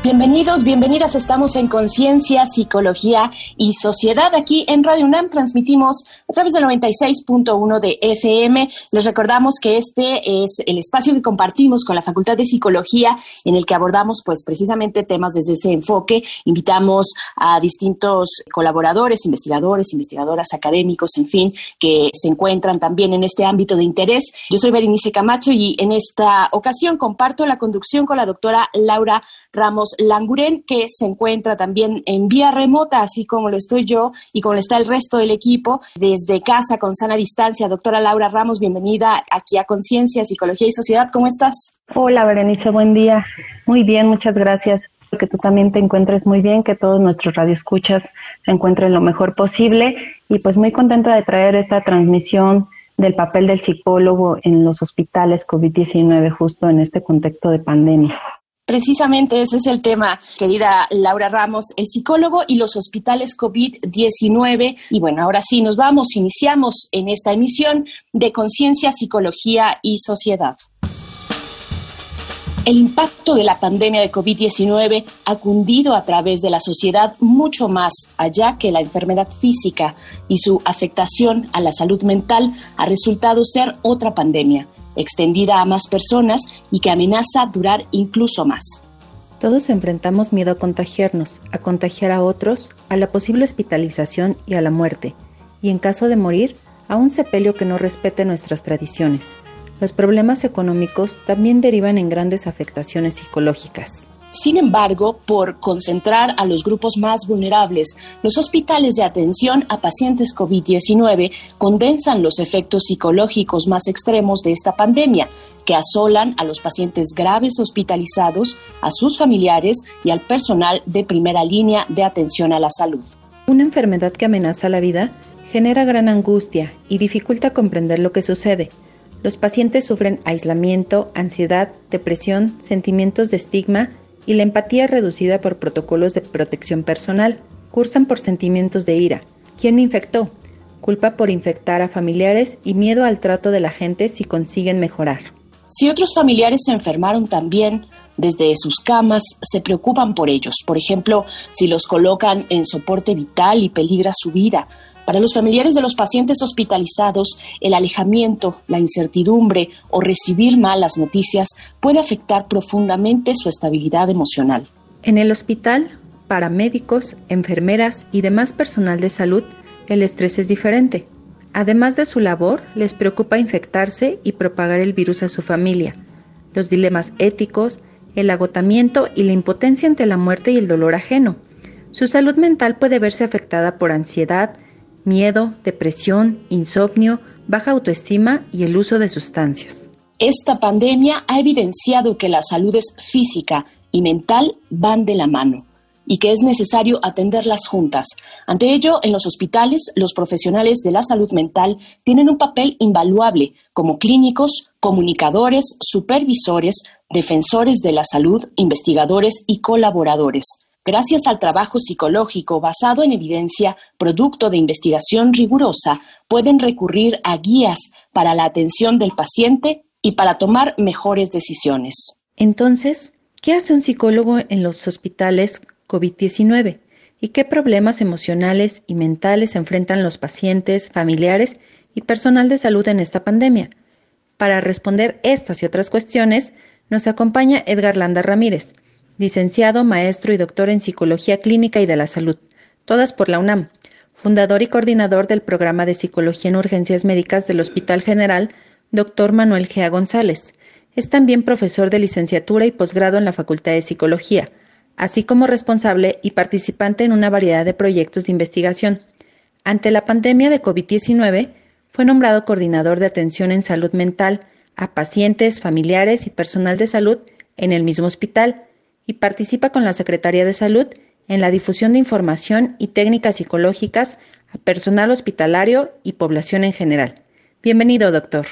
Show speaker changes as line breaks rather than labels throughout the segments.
Bienvenidos, bienvenidas. Estamos en Conciencia, Psicología y Sociedad. Aquí en Radio UNAM transmitimos a través del 96.1 de FM. Les recordamos que este es el espacio que compartimos con la Facultad de Psicología en el que abordamos pues precisamente temas desde ese enfoque. Invitamos a distintos colaboradores, investigadores, investigadoras, académicos, en fin, que se encuentran también en este ámbito de interés. Yo soy Berenice Camacho y en esta ocasión comparto la conducción con la doctora Laura Ramos Languren, que se encuentra también en vía remota, así como lo estoy yo y como está el resto del equipo, desde casa con sana distancia. Doctora Laura Ramos, bienvenida aquí a Conciencia, Psicología y Sociedad. ¿Cómo estás?
Hola, Berenice, buen día. Muy bien, muchas gracias. Que tú también te encuentres muy bien, que todos nuestros radioescuchas se encuentren lo mejor posible y pues muy contenta de traer esta transmisión del papel del psicólogo en los hospitales COVID-19 justo en este contexto de pandemia.
Precisamente ese es el tema, querida Laura Ramos, el psicólogo y los hospitales COVID-19. Y bueno, ahora sí, nos vamos, iniciamos en esta emisión de Conciencia, Psicología y Sociedad. El impacto de la pandemia de COVID-19 ha cundido a través de la sociedad mucho más allá que la enfermedad física y su afectación a la salud mental ha resultado ser otra pandemia extendida a más personas y que amenaza durar incluso más.
Todos enfrentamos miedo a contagiarnos, a contagiar a otros, a la posible hospitalización y a la muerte, y en caso de morir, a un sepelio que no respete nuestras tradiciones. Los problemas económicos también derivan en grandes afectaciones psicológicas.
Sin embargo, por concentrar a los grupos más vulnerables, los hospitales de atención a pacientes COVID-19 condensan los efectos psicológicos más extremos de esta pandemia, que asolan a los pacientes graves hospitalizados, a sus familiares y al personal de primera línea de atención a la salud.
Una enfermedad que amenaza la vida genera gran angustia y dificulta comprender lo que sucede. Los pacientes sufren aislamiento, ansiedad, depresión, sentimientos de estigma y la empatía reducida por protocolos de protección personal. Cursan por sentimientos de ira. ¿Quién me infectó? Culpa por infectar a familiares y miedo al trato de la gente si consiguen mejorar.
Si otros familiares se enfermaron también, desde sus camas se preocupan por ellos. Por ejemplo, si los colocan en soporte vital y peligra su vida, para los familiares de los pacientes hospitalizados, el alejamiento, la incertidumbre o recibir malas noticias puede afectar profundamente su estabilidad emocional.
En el hospital, para médicos, enfermeras y demás personal de salud, el estrés es diferente. Además de su labor, les preocupa infectarse y propagar el virus a su familia. Los dilemas éticos, el agotamiento y la impotencia ante la muerte y el dolor ajeno. Su salud mental puede verse afectada por ansiedad, miedo, depresión, insomnio, baja autoestima y el uso de sustancias.
Esta pandemia ha evidenciado que la salud es física y mental van de la mano y que es necesario atenderlas juntas. Ante ello, en los hospitales, los profesionales de la salud mental tienen un papel invaluable como clínicos, comunicadores, supervisores, defensores de la salud, investigadores y colaboradores gracias al trabajo psicológico basado en evidencia, producto de investigación rigurosa, pueden recurrir a guías para la atención del paciente y para tomar mejores decisiones.
Entonces, ¿qué hace un psicólogo en los hospitales COVID-19? ¿Y qué problemas emocionales y mentales enfrentan los pacientes, familiares y personal de salud en esta pandemia? Para responder estas y otras cuestiones, nos acompaña Edgar Landa Ramírez, licenciado, maestro y doctor en Psicología Clínica y de la Salud, todas por la UNAM, fundador y coordinador del programa de Psicología en Urgencias Médicas del Hospital General, doctor Manuel Gea González. Es también profesor de licenciatura y posgrado en la Facultad de Psicología, así como responsable y participante en una variedad de proyectos de investigación. Ante la pandemia de COVID-19, fue nombrado coordinador de atención en salud mental a pacientes, familiares y personal de salud en el mismo hospital y participa con la Secretaría de Salud en la difusión de información y técnicas psicológicas a personal hospitalario y población en general. Bienvenido, doctor.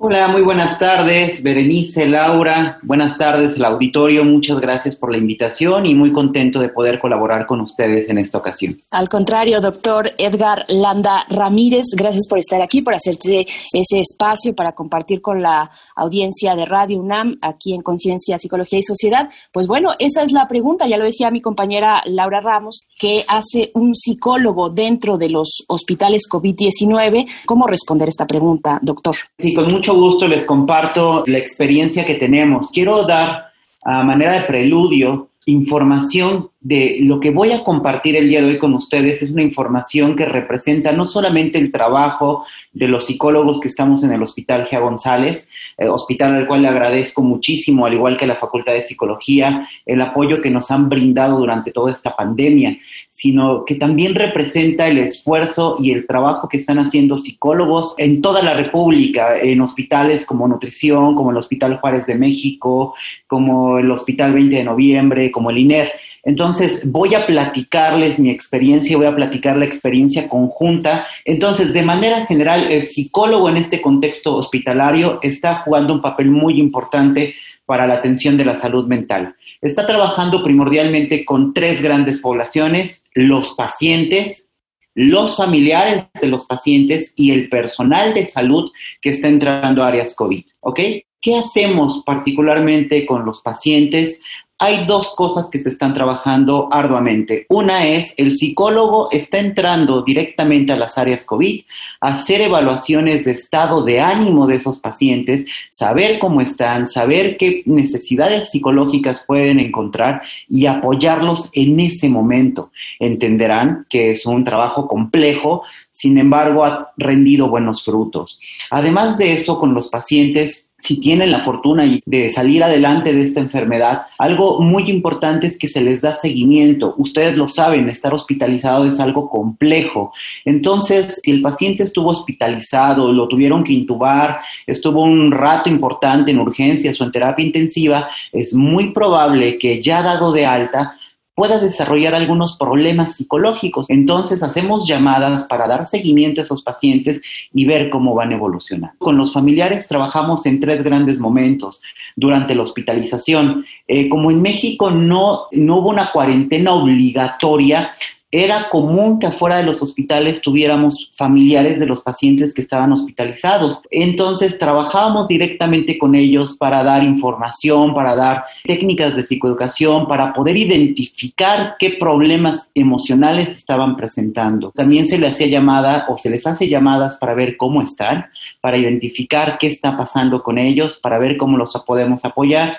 Hola, muy buenas tardes, Berenice, Laura. Buenas tardes, el auditorio. Muchas gracias por la invitación y muy contento de poder colaborar con ustedes en esta ocasión.
Al contrario, doctor Edgar Landa Ramírez, gracias por estar aquí, por hacerse ese espacio para compartir con la audiencia de Radio UNAM aquí en Conciencia, Psicología y Sociedad. Pues bueno, esa es la pregunta, ya lo decía mi compañera Laura Ramos, ¿qué hace un psicólogo dentro de los hospitales COVID-19? ¿Cómo responder esta pregunta, doctor?
Sí, con mucho gusto les comparto la experiencia que tenemos. Quiero dar a manera de preludio información de lo que voy a compartir el día de hoy con ustedes es una información que representa no solamente el trabajo de los psicólogos que estamos en el Hospital Gea González, eh, hospital al cual le agradezco muchísimo, al igual que la Facultad de Psicología, el apoyo que nos han brindado durante toda esta pandemia, sino que también representa el esfuerzo y el trabajo que están haciendo psicólogos en toda la República, en hospitales como Nutrición, como el Hospital Juárez de México, como el Hospital 20 de Noviembre, como el INER. Entonces, voy a platicarles mi experiencia, voy a platicar la experiencia conjunta. Entonces, de manera general, el psicólogo en este contexto hospitalario está jugando un papel muy importante para la atención de la salud mental. Está trabajando primordialmente con tres grandes poblaciones, los pacientes, los familiares de los pacientes y el personal de salud que está entrando a áreas COVID. ¿Ok? ¿Qué hacemos particularmente con los pacientes? Hay dos cosas que se están trabajando arduamente. Una es el psicólogo está entrando directamente a las áreas COVID, hacer evaluaciones de estado de ánimo de esos pacientes, saber cómo están, saber qué necesidades psicológicas pueden encontrar y apoyarlos en ese momento. Entenderán que es un trabajo complejo, sin embargo ha rendido buenos frutos. Además de eso, con los pacientes si tienen la fortuna de salir adelante de esta enfermedad, algo muy importante es que se les da seguimiento. Ustedes lo saben, estar hospitalizado es algo complejo. Entonces, si el paciente estuvo hospitalizado, lo tuvieron que intubar, estuvo un rato importante en urgencias o en terapia intensiva, es muy probable que ya dado de alta, pueda desarrollar algunos problemas psicológicos. Entonces hacemos llamadas para dar seguimiento a esos pacientes y ver cómo van evolucionando. Con los familiares trabajamos en tres grandes momentos durante la hospitalización. Eh, como en México no, no hubo una cuarentena obligatoria, era común que afuera de los hospitales tuviéramos familiares de los pacientes que estaban hospitalizados. Entonces trabajábamos directamente con ellos para dar información, para dar técnicas de psicoeducación, para poder identificar qué problemas emocionales estaban presentando. También se les hacía llamada o se les hace llamadas para ver cómo están, para identificar qué está pasando con ellos, para ver cómo los podemos apoyar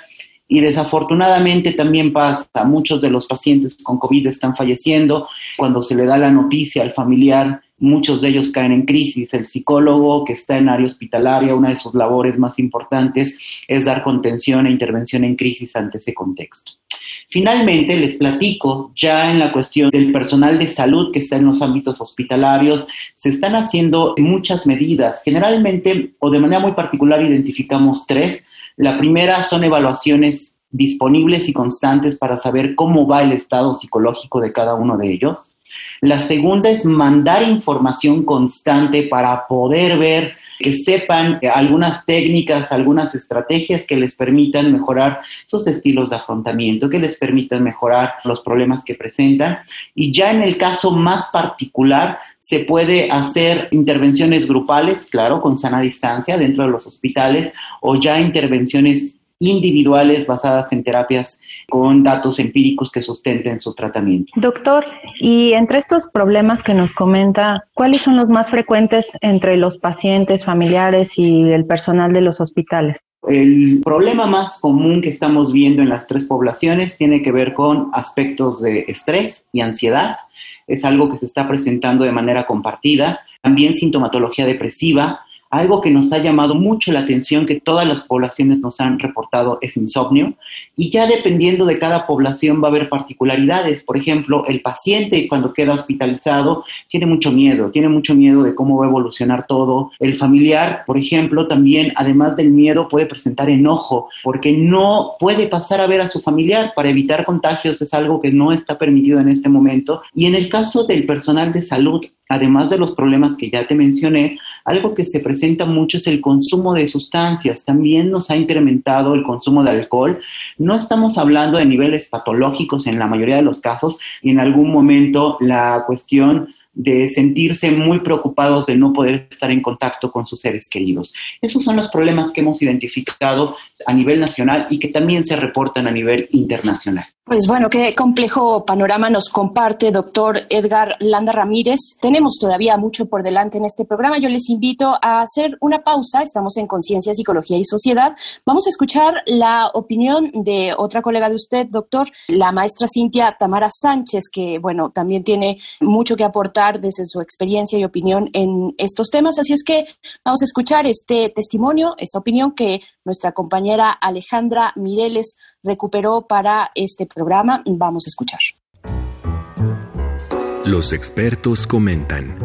y desafortunadamente también pasa, muchos de los pacientes con COVID están falleciendo, cuando se le da la noticia al familiar, muchos de ellos caen en crisis. El psicólogo que está en área hospitalaria, una de sus labores más importantes es dar contención e intervención en crisis ante ese contexto. Finalmente, les platico, ya en la cuestión del personal de salud que está en los ámbitos hospitalarios, se están haciendo muchas medidas. Generalmente, o de manera muy particular, identificamos tres. La primera son evaluaciones disponibles y constantes para saber cómo va el estado psicológico de cada uno de ellos. La segunda es mandar información constante para poder ver que sepan algunas técnicas, algunas estrategias que les permitan mejorar sus estilos de afrontamiento, que les permitan mejorar los problemas que presentan. Y ya en el caso más particular, se puede hacer intervenciones grupales, claro, con sana distancia dentro de los hospitales, o ya intervenciones individuales basadas en terapias con datos empíricos que sustenten su tratamiento.
Doctor, y entre estos problemas que nos comenta, ¿cuáles son los más frecuentes entre los pacientes, familiares y el personal de los hospitales?
El problema más común que estamos viendo en las tres poblaciones tiene que ver con aspectos de estrés y ansiedad. Es algo que se está presentando de manera compartida. También sintomatología depresiva, Algo que nos ha llamado mucho la atención, que todas las poblaciones nos han reportado, es insomnio. Y ya dependiendo de cada población va a haber particularidades. Por ejemplo, el paciente cuando queda hospitalizado tiene mucho miedo, tiene mucho miedo de cómo va a evolucionar todo. El familiar, por ejemplo, también, además del miedo, puede presentar enojo porque no puede pasar a ver a su familiar para evitar contagios. Es algo que no está permitido en este momento. Y en el caso del personal de salud, además de los problemas que ya te mencioné, algo que se presenta mucho es el consumo de sustancias. También nos ha incrementado el consumo de alcohol. No estamos hablando de niveles patológicos en la mayoría de los casos y en algún momento la cuestión de sentirse muy preocupados de no poder estar en contacto con sus seres queridos. Esos son los problemas que hemos identificado a nivel nacional y que también se reportan a nivel internacional.
Pues bueno, qué complejo panorama nos comparte doctor Edgar Landa Ramírez. Tenemos todavía mucho por delante en este programa. Yo les invito a hacer una pausa. Estamos en Conciencia, Psicología y Sociedad. Vamos a escuchar la opinión de otra colega de usted, doctor, la maestra Cintia Tamara Sánchez, que bueno, también tiene mucho que aportar desde su experiencia y opinión en estos temas. Así es que vamos a escuchar este testimonio, esta opinión que nuestra compañera Alejandra Mireles recuperó para este programa. Vamos a escuchar.
Los expertos comentan.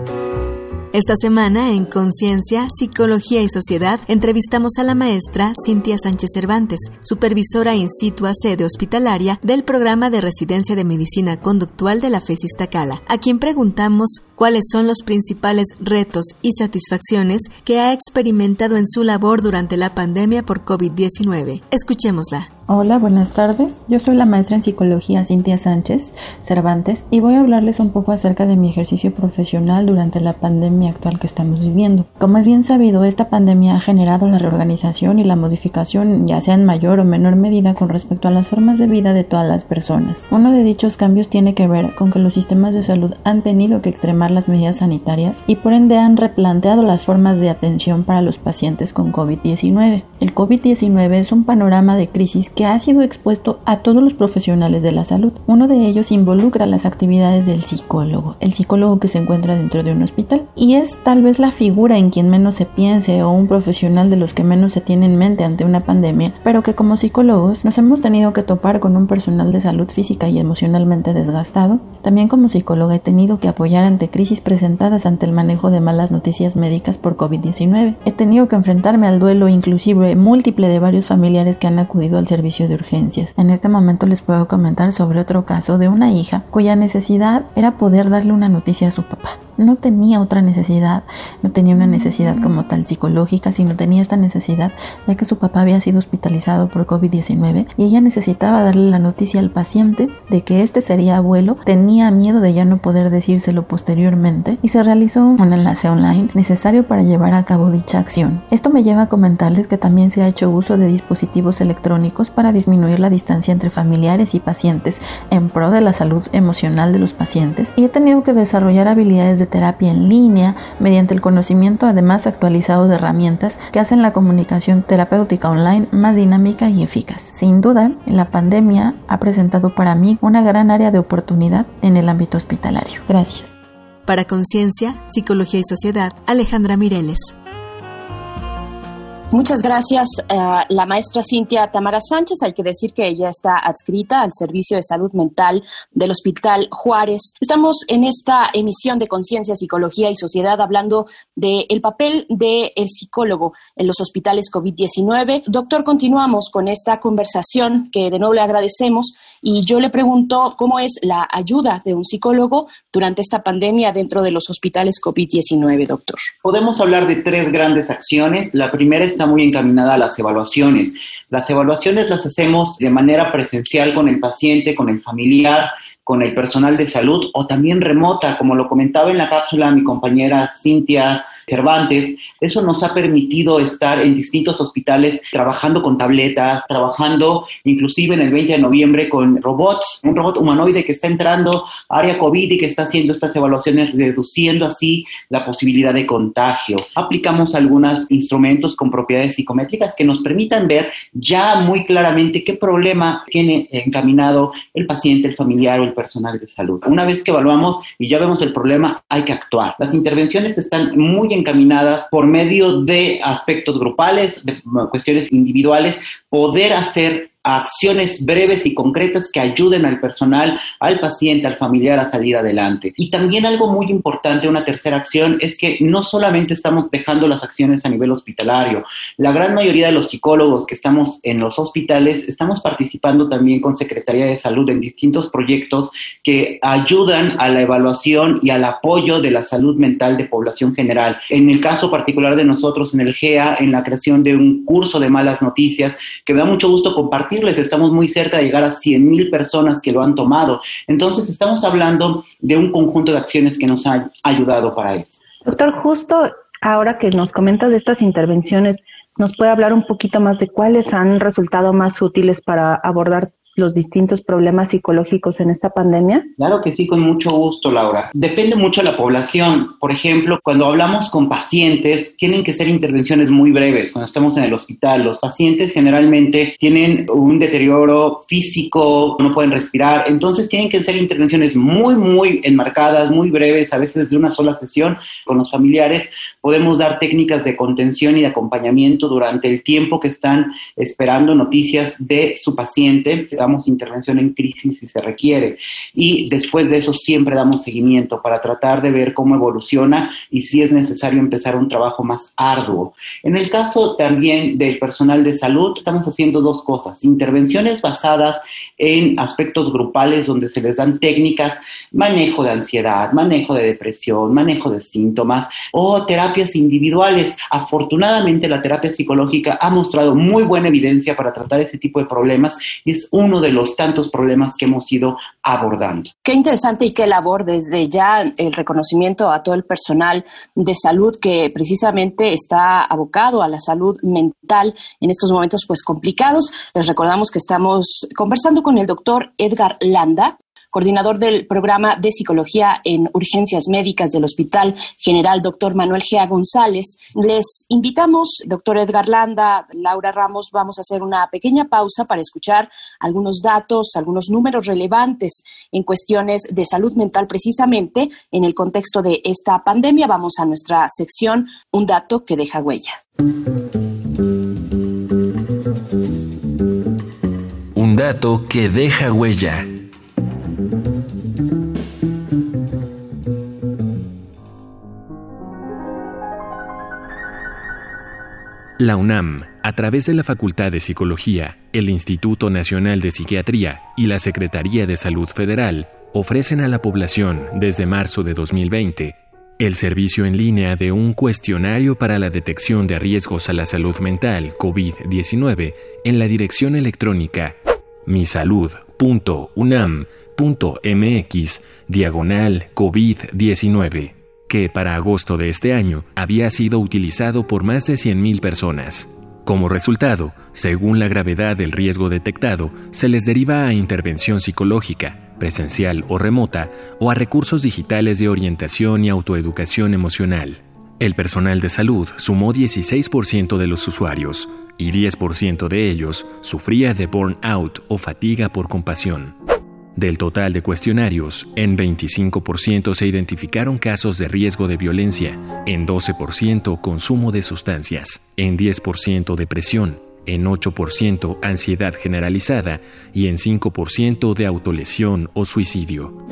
Esta semana en Conciencia, Psicología y Sociedad entrevistamos a la maestra Cintia Sánchez Cervantes, supervisora in situ a sede hospitalaria del programa de residencia de medicina conductual de la FESIS Tacala, a quien preguntamos cuáles son los principales retos y satisfacciones que ha experimentado en su labor durante la pandemia por COVID-19. Escuchémosla.
Hola, buenas tardes. Yo soy la maestra en psicología Cintia Sánchez Cervantes y voy a hablarles un poco acerca de mi ejercicio profesional durante la pandemia actual que estamos viviendo. Como es bien sabido, esta pandemia ha generado la reorganización y la modificación, ya sea en mayor o menor medida, con respecto a las formas de vida de todas las personas. Uno de dichos cambios tiene que ver con que los sistemas de salud han tenido que extremar las medidas sanitarias y por ende han replanteado las formas de atención para los pacientes con COVID-19. El COVID-19 es un panorama de crisis que ha sido expuesto a todos los profesionales de la salud. Uno de ellos involucra las actividades del psicólogo, el psicólogo que se encuentra dentro de un hospital y es tal vez la figura en quien menos se piense o un profesional de los que menos se tiene en mente ante una pandemia, pero que como psicólogos nos hemos tenido que topar con un personal de salud física y emocionalmente desgastado. También como psicóloga he tenido que apoyar ante crisis presentadas ante el manejo de malas noticias médicas por COVID-19. He tenido que enfrentarme al duelo inclusive múltiple de varios familiares que han acudido al servicio de urgencias. En este momento les puedo comentar sobre otro caso de una hija cuya necesidad era poder darle una noticia a su papá no tenía otra necesidad, no tenía una necesidad como tal psicológica, sino tenía esta necesidad ya que su papá había sido hospitalizado por COVID-19 y ella necesitaba darle la noticia al paciente de que este sería abuelo, tenía miedo de ya no poder decírselo posteriormente y se realizó un enlace online necesario para llevar a cabo dicha acción. Esto me lleva a comentarles que también se ha hecho uso de dispositivos electrónicos para disminuir la distancia entre familiares y pacientes en pro de la salud emocional de los pacientes y he tenido que desarrollar habilidades de terapia en línea mediante el conocimiento además actualizado de herramientas que hacen la comunicación terapéutica online más dinámica y eficaz. Sin duda, la pandemia ha presentado para mí una gran área de oportunidad en el ámbito hospitalario. Gracias.
Para Conciencia, Psicología y Sociedad, Alejandra Mireles.
Muchas gracias, la maestra Cintia Tamara Sánchez. Hay que decir que ella está adscrita al Servicio de Salud Mental del Hospital Juárez. Estamos en esta emisión de Conciencia, Psicología y Sociedad hablando del papel del psicólogo en los hospitales COVID-19. Doctor, continuamos con esta conversación que de nuevo le agradecemos y yo le pregunto cómo es la ayuda de un psicólogo durante esta pandemia dentro de los hospitales COVID-19, doctor.
Podemos hablar de tres grandes acciones. La primera está muy encaminada a las evaluaciones. Las evaluaciones las hacemos de manera presencial con el paciente, con el familiar, con el personal de salud o también remota, como lo comentaba en la cápsula mi compañera Cintia Cervantes, eso nos ha permitido estar en distintos hospitales trabajando con tabletas, trabajando inclusive en el 20 de noviembre con robots, un robot humanoide que está entrando área COVID y que está haciendo estas evaluaciones, reduciendo así la posibilidad de contagio. Aplicamos algunos instrumentos con propiedades psicométricas que nos permitan ver ya muy claramente qué problema tiene encaminado el paciente, el familiar o el personal de salud. Una vez que evaluamos y ya vemos el problema, hay que actuar. Las intervenciones están muy encaminadas por medio de aspectos grupales, de cuestiones individuales, poder hacer acciones breves y concretas que ayuden al personal, al paciente, al familiar a salir adelante. Y también algo muy importante, una tercera acción, es que no solamente estamos dejando las acciones a nivel hospitalario, la gran mayoría de los psicólogos que estamos en los hospitales estamos participando también con Secretaría de Salud en distintos proyectos que ayudan a la evaluación y al apoyo de la salud mental de población general. En el caso particular de nosotros en el GEA, en la creación de un curso de malas noticias, que me da mucho gusto compartir estamos muy cerca de llegar a 100 mil personas que lo han tomado. Entonces, estamos hablando de un conjunto de acciones que nos han ayudado para eso.
Doctor, justo ahora que nos comentas de estas intervenciones, ¿nos puede hablar un poquito más de cuáles han resultado más útiles para abordar los distintos problemas psicológicos en esta pandemia?
Claro que sí, con mucho gusto, Laura. Depende mucho de la población. Por ejemplo, cuando hablamos con pacientes, tienen que ser intervenciones muy breves. Cuando estamos en el hospital, los pacientes generalmente tienen un deterioro físico, no pueden respirar, entonces tienen que ser intervenciones muy, muy enmarcadas, muy breves, a veces de una sola sesión con los familiares. Podemos dar técnicas de contención y de acompañamiento durante el tiempo que están esperando noticias de su paciente damos intervención en crisis si se requiere. Y después de eso siempre damos seguimiento para tratar de ver cómo evoluciona y si es necesario empezar un trabajo más arduo. En el caso también del personal de salud, estamos haciendo dos cosas. Intervenciones basadas en aspectos grupales donde se les dan técnicas, manejo de ansiedad, manejo de depresión, manejo de síntomas o terapias individuales. Afortunadamente la terapia psicológica ha mostrado muy buena evidencia para tratar ese tipo de problemas y es uno de los tantos problemas que hemos ido abordando.
Qué interesante y qué labor desde ya el reconocimiento a todo el personal de salud que precisamente está abocado a la salud mental en estos momentos pues complicados. Les recordamos que estamos conversando con el doctor Edgar Landa, coordinador del programa de psicología en urgencias médicas del Hospital General Dr. Manuel Gea González. Les invitamos, doctor Edgar Landa, Laura Ramos, vamos a hacer una pequeña pausa para escuchar algunos datos, algunos números relevantes en cuestiones de salud mental precisamente en el contexto de esta pandemia. Vamos a nuestra sección Un dato que deja huella.
Un dato que deja huella.
La UNAM, a través de la Facultad de Psicología, el Instituto Nacional de Psiquiatría y la Secretaría de Salud Federal, ofrecen a la población, desde marzo de 2020, el servicio en línea de un cuestionario para la detección de riesgos a la salud mental COVID-19 en la dirección electrónica misalud.unam.mx diagonal COVID-19 que para agosto de este año había sido utilizado por más de 100.000 personas. Como resultado, según la gravedad del riesgo detectado, se les deriva a intervención psicológica, presencial o remota, o a recursos digitales de orientación y autoeducación emocional. El personal de salud sumó 16% de los usuarios y 10% de ellos sufría de burnout o fatiga por compasión. Del total de cuestionarios, en 25% se identificaron casos de riesgo de violencia, en 12% consumo de sustancias, en 10% depresión, en 8% ansiedad generalizada y en 5% de autolesión o suicidio.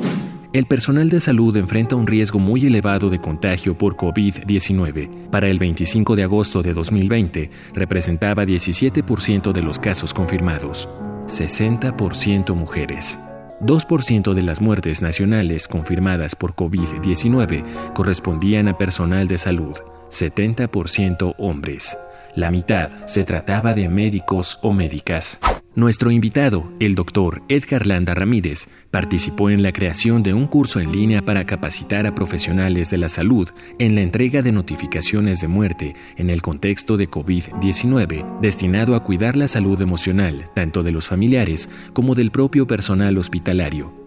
El personal de salud enfrenta un riesgo muy elevado de contagio por COVID-19. Para el 25 de agosto de 2020, representaba 17% de los casos confirmados, 60% mujeres. 2% de las muertes nacionales confirmadas por COVID-19 correspondían a personal de salud, 70% hombres. La mitad se trataba de médicos o médicas. Nuestro invitado, el doctor Edgar Landa Ramírez, participó en la creación de un curso en línea para capacitar a profesionales de la salud en la entrega de notificaciones de muerte en el contexto de COVID-19, destinado a cuidar la salud emocional tanto de los familiares como del propio personal hospitalario.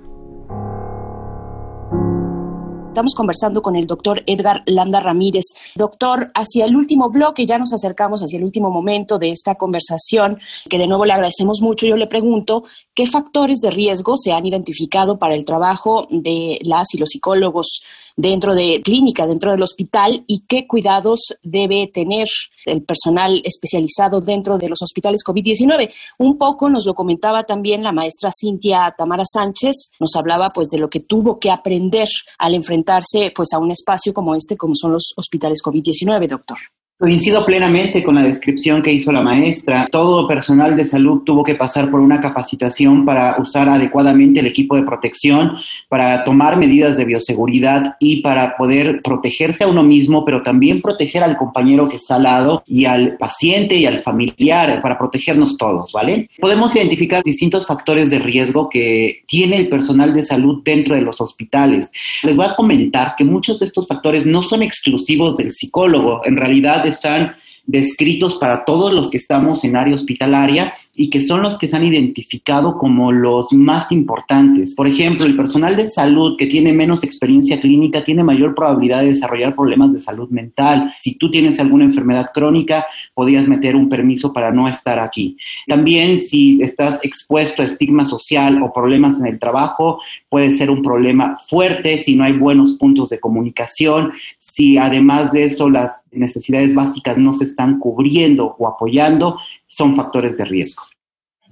Estamos conversando con el doctor Edgar Landa Ramírez. Doctor, hacia el último bloque, ya nos acercamos hacia el último momento de esta conversación, que de nuevo le agradecemos mucho. Yo le pregunto, qué factores de riesgo se han identificado para el trabajo de las y los psicólogos dentro de clínica, dentro del hospital y qué cuidados debe tener el personal especializado dentro de los hospitales COVID-19. Un poco nos lo comentaba también la maestra Cintia Tamara Sánchez, nos hablaba pues de lo que tuvo que aprender al enfrentarse pues a un espacio como este, como son los hospitales COVID-19, doctor.
Coincido plenamente con la descripción que hizo la maestra. Todo personal de salud tuvo que pasar por una capacitación para usar adecuadamente el equipo de protección, para tomar medidas de bioseguridad y para poder protegerse a uno mismo, pero también proteger al compañero que está al lado y al paciente y al familiar, para protegernos todos, ¿vale? Podemos identificar distintos factores de riesgo que tiene el personal de salud dentro de los hospitales. Les voy a comentar que muchos de estos factores no son exclusivos del psicólogo. En realidad, están descritos para todos los que estamos en área hospitalaria y que son los que se han identificado como los más importantes. Por ejemplo, el personal de salud que tiene menos experiencia clínica tiene mayor probabilidad de desarrollar problemas de salud mental. Si tú tienes alguna enfermedad crónica, podías meter un permiso para no estar aquí. También si estás expuesto a estigma social o problemas en el trabajo, puede ser un problema fuerte si no hay buenos puntos de comunicación, si además de eso las necesidades básicas no se están cubriendo o apoyando, son factores de riesgo.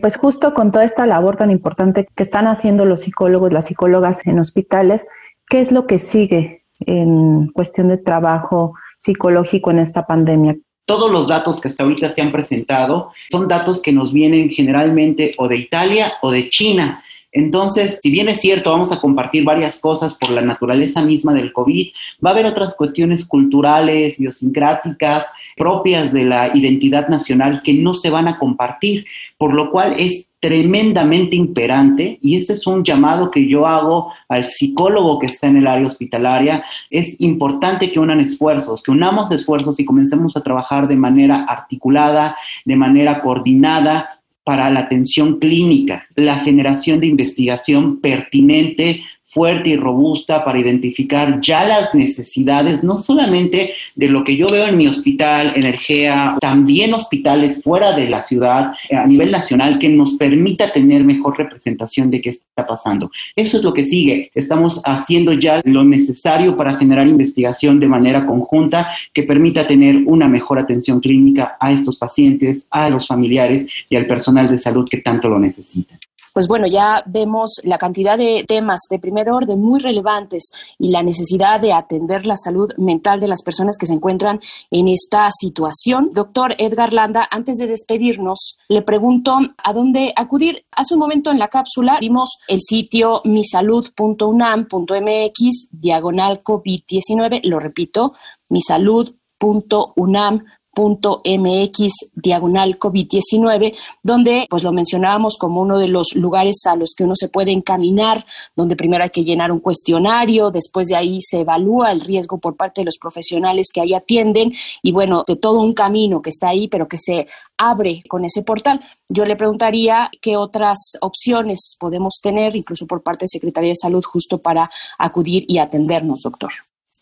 Pues justo con toda esta labor tan importante que están haciendo los psicólogos, las psicólogas en hospitales, ¿qué es lo que sigue en cuestión de trabajo psicológico en esta pandemia?
Todos los datos que hasta ahorita se han presentado son datos que nos vienen generalmente o de Italia o de China. Entonces, si bien es cierto, vamos a compartir varias cosas por la naturaleza misma del COVID, va a haber otras cuestiones culturales, idiosincráticas, propias de la identidad nacional que no se van a compartir, por lo cual es tremendamente imperante y ese es un llamado que yo hago al psicólogo que está en el área hospitalaria. Es importante que unan esfuerzos, que unamos esfuerzos y comencemos a trabajar de manera articulada, de manera coordinada para la atención clínica, la generación de investigación pertinente fuerte y robusta para identificar ya las necesidades, no solamente de lo que yo veo en mi hospital, Energía, también hospitales fuera de la ciudad, eh, a nivel nacional, que nos permita tener mejor representación de qué está pasando. Eso es lo que sigue. Estamos haciendo ya lo necesario para generar investigación de manera conjunta que permita tener una mejor atención clínica a estos pacientes, a los familiares y al personal de salud que tanto lo necesitan
pues bueno, ya vemos la cantidad de temas de primer orden muy relevantes y la necesidad de atender la salud mental de las personas que se encuentran en esta situación. Doctor Edgar Landa, antes de despedirnos, le pregunto a dónde acudir. Hace un momento en la cápsula vimos el sitio misalud.unam.mx diagonal COVID-19, lo repito, misalud.unam.mx mx diagonal COVID-19, donde pues lo mencionábamos como uno de los lugares a los que uno se puede encaminar, donde primero hay que llenar un cuestionario, después de ahí se evalúa el riesgo por parte de los profesionales que ahí atienden y bueno, de todo un camino que está ahí, pero que se abre con ese portal. Yo le preguntaría qué otras opciones podemos tener, incluso por parte de Secretaría de Salud, justo para acudir y atendernos, doctor.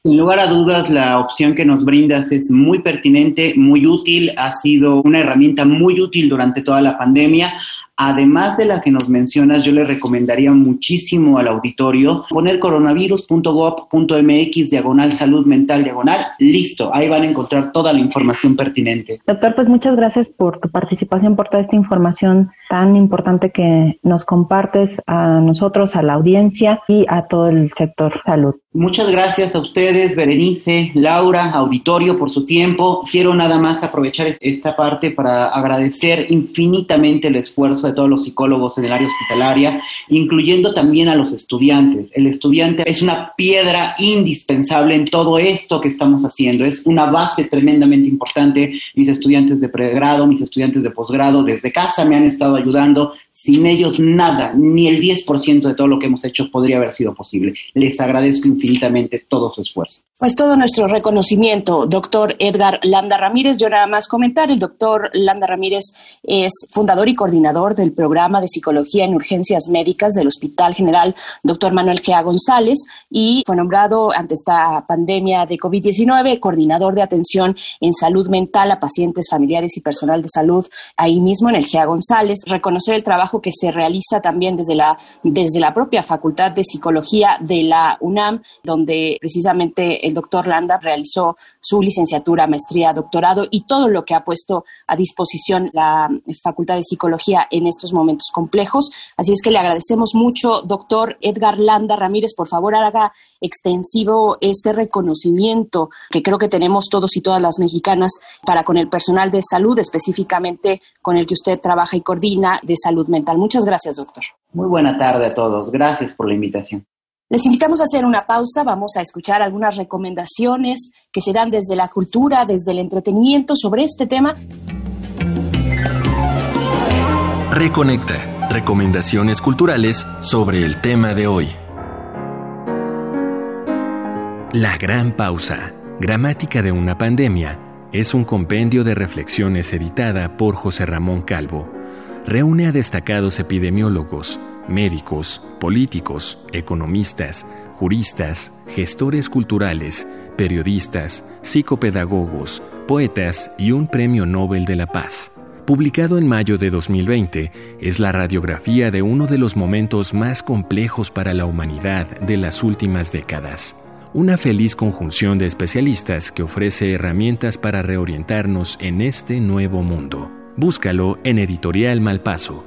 Sin lugar a dudas, la opción que nos brindas es muy pertinente, muy útil, ha sido una herramienta muy útil durante toda la pandemia. Además de la que nos mencionas, yo le recomendaría muchísimo al auditorio poner coronavirus.gov.mx diagonal salud mental diagonal. Listo, ahí van a encontrar toda la información pertinente.
Doctor, pues muchas gracias por tu participación, por toda esta información tan importante que nos compartes a nosotros, a la audiencia y a todo el sector salud.
Muchas gracias a ustedes, Berenice, Laura, auditorio, por su tiempo. Quiero nada más aprovechar esta parte para agradecer infinitamente el esfuerzo de todos los psicólogos en el área hospitalaria, incluyendo también a los estudiantes. El estudiante es una piedra indispensable en todo esto que estamos haciendo. Es una base tremendamente importante. Mis estudiantes de pregrado, mis estudiantes de posgrado, desde casa me han estado ayudando sin ellos nada, ni el 10% de todo lo que hemos hecho podría haber sido posible. Les agradezco infinitamente todo su esfuerzo.
Pues todo nuestro reconocimiento, doctor Edgar Landa Ramírez. Yo nada más comentar, el doctor Landa Ramírez es fundador y coordinador coordinador del programa de psicología en urgencias médicas del Hospital General Dr. Manuel Gea González y fue nombrado ante esta pandemia de COVID-19 coordinador de atención en salud mental a pacientes familiares y personal de salud ahí mismo en el Gea González. Reconocer el trabajo que se realiza también desde la, desde la propia Facultad de Psicología de la UNAM, donde precisamente el doctor Landa realizó su licenciatura, maestría, doctorado y todo lo que ha puesto a disposición la Facultad de Psicología en estos momentos complejos. Así es que le agradecemos mucho, doctor Edgar Landa Ramírez, por favor haga extensivo este reconocimiento que creo que tenemos todos y todas las mexicanas para con el personal de salud, específicamente con el que usted trabaja y coordina de salud mental. Muchas gracias, doctor.
Muy buena tarde a todos. Gracias por la invitación.
Les invitamos a hacer una pausa, vamos a escuchar algunas recomendaciones que se dan desde la cultura, desde el entretenimiento sobre este tema.
Reconecta, recomendaciones culturales sobre el tema de hoy.
La Gran Pausa, Gramática de una Pandemia, es un compendio de reflexiones editada por José Ramón Calvo. Reúne a destacados epidemiólogos, médicos, políticos, economistas, juristas, gestores culturales, periodistas, psicopedagogos, poetas y un Premio Nobel de la Paz. Publicado en mayo de 2020, es la radiografía de uno de los momentos más complejos para la humanidad de las últimas décadas. Una feliz conjunción de especialistas que ofrece herramientas para reorientarnos en este nuevo mundo. Búscalo en Editorial Malpaso.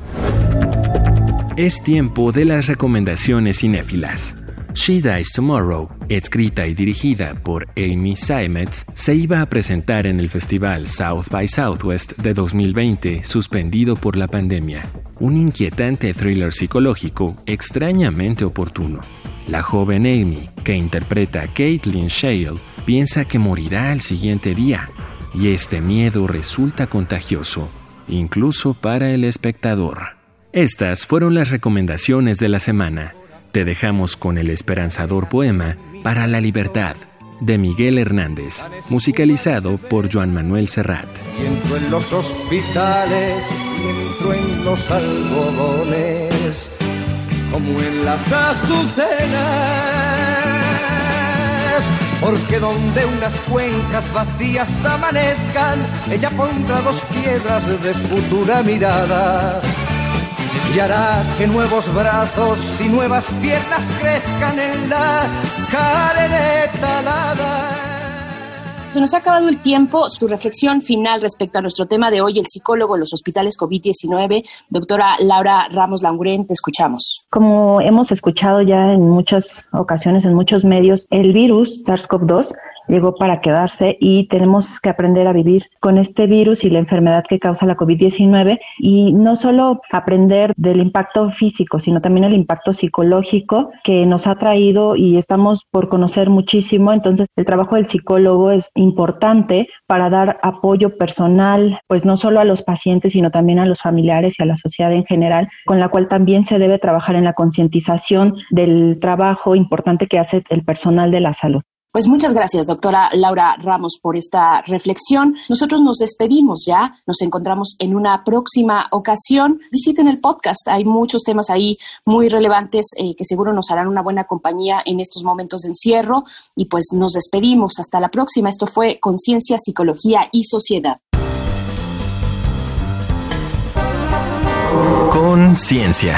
Es tiempo de las recomendaciones cinéfilas. She Dies Tomorrow, escrita y dirigida por Amy Seimetz, se iba a presentar en el festival South by Southwest de 2020, suspendido por la pandemia. Un inquietante thriller psicológico extrañamente oportuno. La joven Amy, que interpreta a Caitlin Shale, piensa que morirá al siguiente día, y este miedo resulta contagioso, incluso para el espectador. Estas fueron las recomendaciones de la semana. Te dejamos con el esperanzador poema Para la Libertad de Miguel Hernández, musicalizado por Joan Manuel Serrat.
Y entro en los hospitales, entro en los algodones, como en las azucenas, porque donde unas cuencas vacías amanezcan, ella pondrá dos piedras de futura mirada y hará que nuevos brazos y nuevas piernas crezcan en la carne talada.
Se nos ha acabado el tiempo. Su reflexión final respecto a nuestro tema de hoy, el psicólogo en los hospitales COVID-19, doctora Laura Ramos Languren, te escuchamos.
Como hemos escuchado ya en muchas ocasiones, en muchos medios, el virus SARS-CoV-2 llegó para quedarse y tenemos que aprender a vivir con este virus y la enfermedad que causa la COVID-19 y no solo aprender del impacto físico, sino también el impacto psicológico que nos ha traído y estamos por conocer muchísimo. Entonces, el trabajo del psicólogo es importante para dar apoyo personal, pues no solo a los pacientes, sino también a los familiares y a la sociedad en general, con la cual también se debe trabajar en la concientización del trabajo importante que hace el personal de la salud.
Pues muchas gracias, doctora Laura Ramos, por esta reflexión. Nosotros nos despedimos ya, nos encontramos en una próxima ocasión. Visiten el podcast, hay muchos temas ahí muy relevantes eh, que seguro nos harán una buena compañía en estos momentos de encierro. Y pues nos despedimos, hasta la próxima. Esto fue Conciencia, Psicología y Sociedad.
Conciencia,